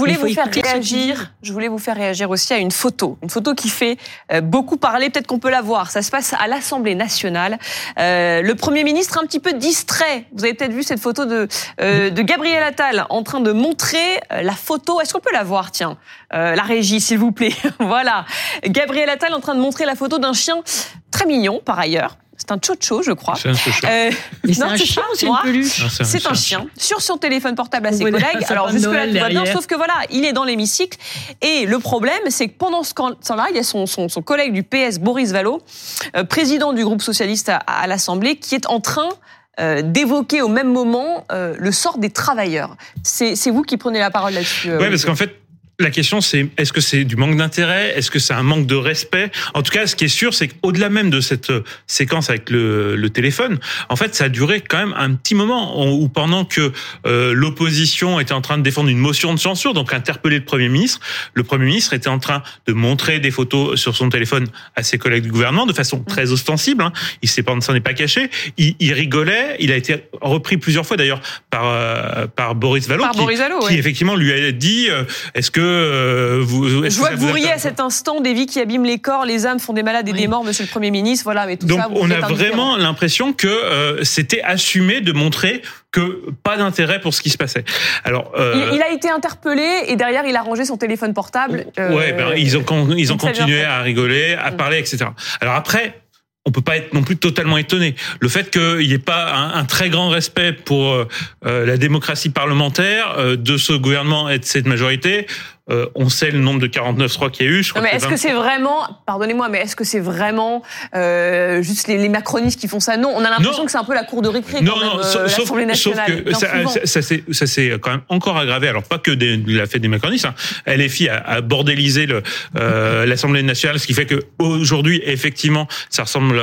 voulais vous faire réagir. Je voulais vous faire réagir aussi à une photo, une photo qui fait euh, beaucoup parler. Peut-être qu'on peut la voir. Ça se passe à l'Assemblée nationale. Euh, le Premier ministre un petit peu distrait. Vous avez peut-être vu cette photo de euh, de Gabriel Attal en train de montrer euh, la photo. Est-ce qu'on peut la voir? Tiens, Euh, la régie, s'il vous plaît. voilà, Gabriel Attal en train de montrer la photo d'un chien très mignon par ailleurs. C'est un chocho, je crois. C'est un chocho. Euh, Mais c'est non, un c'est chien pas ou c'est une peluche C'est un chien sur son téléphone portable à ses collègues. Alors parle de jusque là Noël tout va bien, sauf que voilà, il est dans l'hémicycle et le problème c'est que pendant ce temps-là, il y a son, son, son collègue du PS Boris Vallaud, euh, président du groupe socialiste à, à l'Assemblée, qui est en train euh, d'évoquer au même moment euh, le sort des travailleurs. C'est vous qui prenez la parole là-dessus. euh, Ouais, parce qu'en fait, la question c'est est-ce que c'est du manque d'intérêt? Est-ce que c'est un manque de respect? En tout cas, ce qui est sûr, c'est qu'au-delà même de cette euh, séquence avec le, le téléphone, en fait, ça a duré quand même un petit moment où pendant que euh, l'opposition était en train de défendre une motion de censure, donc interpeller le Premier ministre, le Premier ministre était en train de montrer des photos sur son téléphone à ses collègues du gouvernement de façon très ostensible. Hein. Il s'est pas, s'en est pas caché. Il, il rigolait. Il a été repris plusieurs fois d'ailleurs par euh, par Boris Vallaud, Par qui, Boris Vallaud, qui ouais. effectivement lui a dit euh, est-ce que euh, vous Je vois que vous a- riez à cet instant des vies qui abîment les corps, les âmes font des malades et Oui. des morts, Monsieur le Premier ministre. Voilà, mais tout donc ça, vous on a vraiment l'impression que euh, c'était assumé de montrer que pas d'intérêt pour ce qui se passait. Alors euh, Il, il a été interpellé et derrière il a rangé son téléphone portable. Euh, ouais, ben, ils ont con- ils ont continué à rigoler, à Mm. parler, etc. Alors après. On peut pas être non plus totalement étonné. Le fait qu'il n'y ait pas un, un très grand respect pour euh, la démocratie parlementaire euh, de ce gouvernement et de cette majorité, euh, on sait le nombre de 49-3 qu'il y a eu. Je crois Non, mais que est-ce c'est que c'est vraiment, pardonnez-moi, mais est-ce que c'est vraiment euh, juste les, les macronistes qui font ça? Non, on a l'impression que c'est un peu la cour de récré Non, quand même, non, euh, sauf, l'Assemblée sauf nationale. que ça, s'est- quand même encore aggravé. Alors pas que des, de la fête des macronistes. Hein. LFI a, a bordélisé euh, l'Assemblée nationale, ce qui fait que aujourd'hui, effectivement, ça ressemble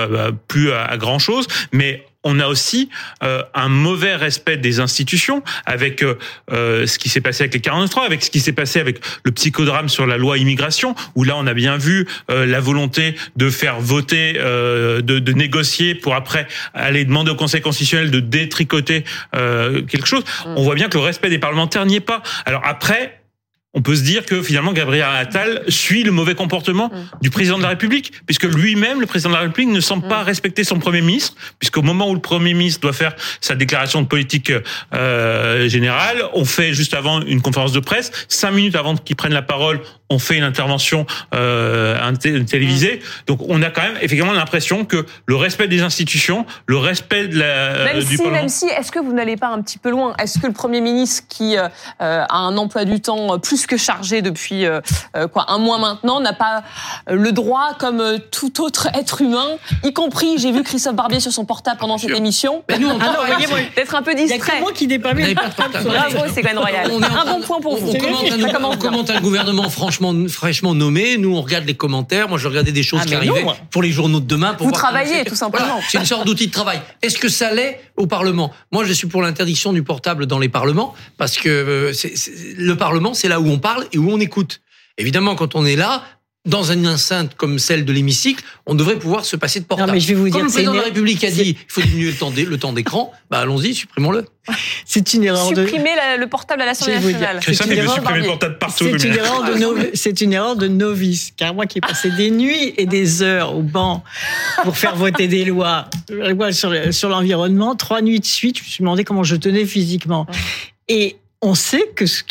plus à, à grand chose. Mais on a aussi euh, un mauvais respect des institutions avec euh, euh, ce qui s'est passé avec les 49.3, avec ce qui s'est passé avec le psychodrame sur la loi immigration, où là on a bien vu euh, la volonté de faire voter, euh, de, de négocier pour après aller demander au Conseil constitutionnel de détricoter euh, quelque chose. On voit bien que le respect des parlementaires n'y est pas. Alors après. On peut se dire que finalement Gabriel Attal suit le mauvais comportement du président de la République, puisque lui-même, le président de la République, ne semble pas respecter son premier ministre, puisqu'au moment où le premier ministre doit faire sa déclaration de politique euh, générale, on fait juste avant une conférence de presse, cinq minutes avant qu'il prenne la parole, on fait une intervention euh, télévisée. Donc on a quand même effectivement l'impression que le respect des institutions, le respect de la, Même euh, du si, Parlement. même si, est-ce que vous n'allez pas un petit peu loin? Est-ce que le Premier ministre, qui euh, euh, a un emploi du temps euh, plus que chargé depuis euh, euh, quoi un mois maintenant, n'a pas le droit, comme euh, tout autre être humain, y compris, j'ai vu Christophe Barbier sur son portable pendant cette émission, Mais nous, on Ah d'être un peu Il distrait que moi qui n'ai pas la- Bravo, Ségolène Royal. Un bon point pour vous. On commente, un, gouvernement franchement, fraîchement nommé. Nous, on regarde les commentaires. Moi, je regardais des choses Ah, qui arrivaient pour les journaux de demain. Pour Vous travaillez, tout simplement. C'est une sorte d'outil de travail. Est-ce que ça l'est au Parlement? Moi, je suis pour l'interdiction du portable dans les parlements parce que le Parlement, c'est là où on parle et où on écoute. Évidemment, quand on est là, dans une enceinte comme celle de l'hémicycle, on devrait pouvoir se passer de portable. Non, mais je vais vous dire, Comme le c'est président de une- la République a dit, il faut diminuer le temps d'écran. Bah allons-y, supprimons-le. C'est une erreur de. Supprimer le portable à l'Assemblée nationale. C'est une erreur supprimer le parmi- portable partout. C'est mais- une erreur de novice. C'est une erreur de novice. Car moi qui ai passé des nuits et des heures au banc pour faire voter des lois, des lois sur, le- sur l'environnement, trois nuits de suite, je me suis demandé comment je tenais physiquement. Et on sait que ce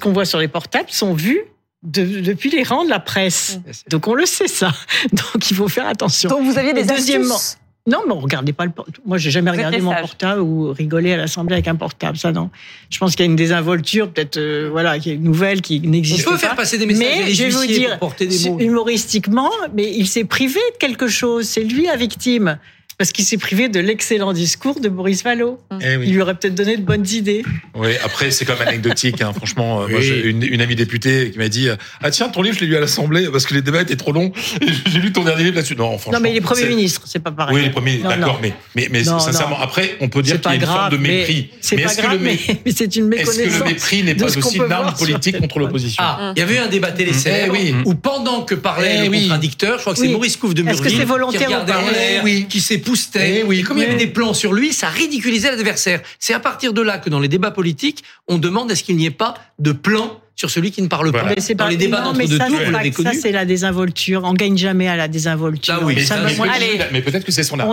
qu'on voit, sur les portables sont vus de- depuis les rangs de la presse. Donc on le sait ça. Donc il faut faire attention. Donc vous aviez des deuxièmement- astuces. Non, mais on regardait pas le portable. Moi, j'ai jamais Vous regardé mon portable ou rigolé à l'Assemblée avec un portable. Ça, non. Je pense qu'il y a une désinvolture, peut-être, euh, voilà, qu'il y a une nouvelle qui On n'existe pas. peut faire passer des messages Mais les je vais vous huissiers dire, pour porter des mots. humoristiquement, mais il s'est privé de quelque chose. C'est lui la victime. Parce qu'il s'est privé de l'excellent discours de Boris Vallaud. Eh oui. Il lui aurait peut-être donné de bonnes idées. Oui, après, c'est quand même anecdotique. Hein. Franchement, euh, moi, une, une amie députée qui m'a dit Ah, tiens, ton livre, je l'ai lu à l'Assemblée parce que les débats étaient trop longs. J'ai lu ton dernier livre là-dessus. Non, franchement. Non, mais il est Premier c'est- ministre, c'est pas pareil. Oui, les premiers, Non, d'accord, non. mais, mais, mais Non, sincèrement, non. après, on peut dire qu'il y a une forme de mépris. c'est mais pas est-ce que grave, le mé- mais, mais c'est une Est-ce que méconnaissance. le mépris n'est pas aussi une arme politique contre l'opposition Ah, il y avait eu un débat télé célèbre Eh oui. où pendant que parlait Eh le contradicteur, je crois que c'est. Maurice Couve de Murville qui regardait pas en Eh oui. Eh. Et comme il y avait Oui. des plans sur lui, ça ridiculisait l'adversaire. C'est à partir de là que dans les débats politiques, on demande est-ce qu'il n'y ait pas de plan sur celui qui ne parle pas. Voilà. Mais Dans les débats non, d'entre mais deux ça, tours, c'est Ça, la désinvolture. On gagne jamais à la désinvolture. Ah oui, Mais, Ça, mais peut-être- Allez. mais peut-être que c'est son On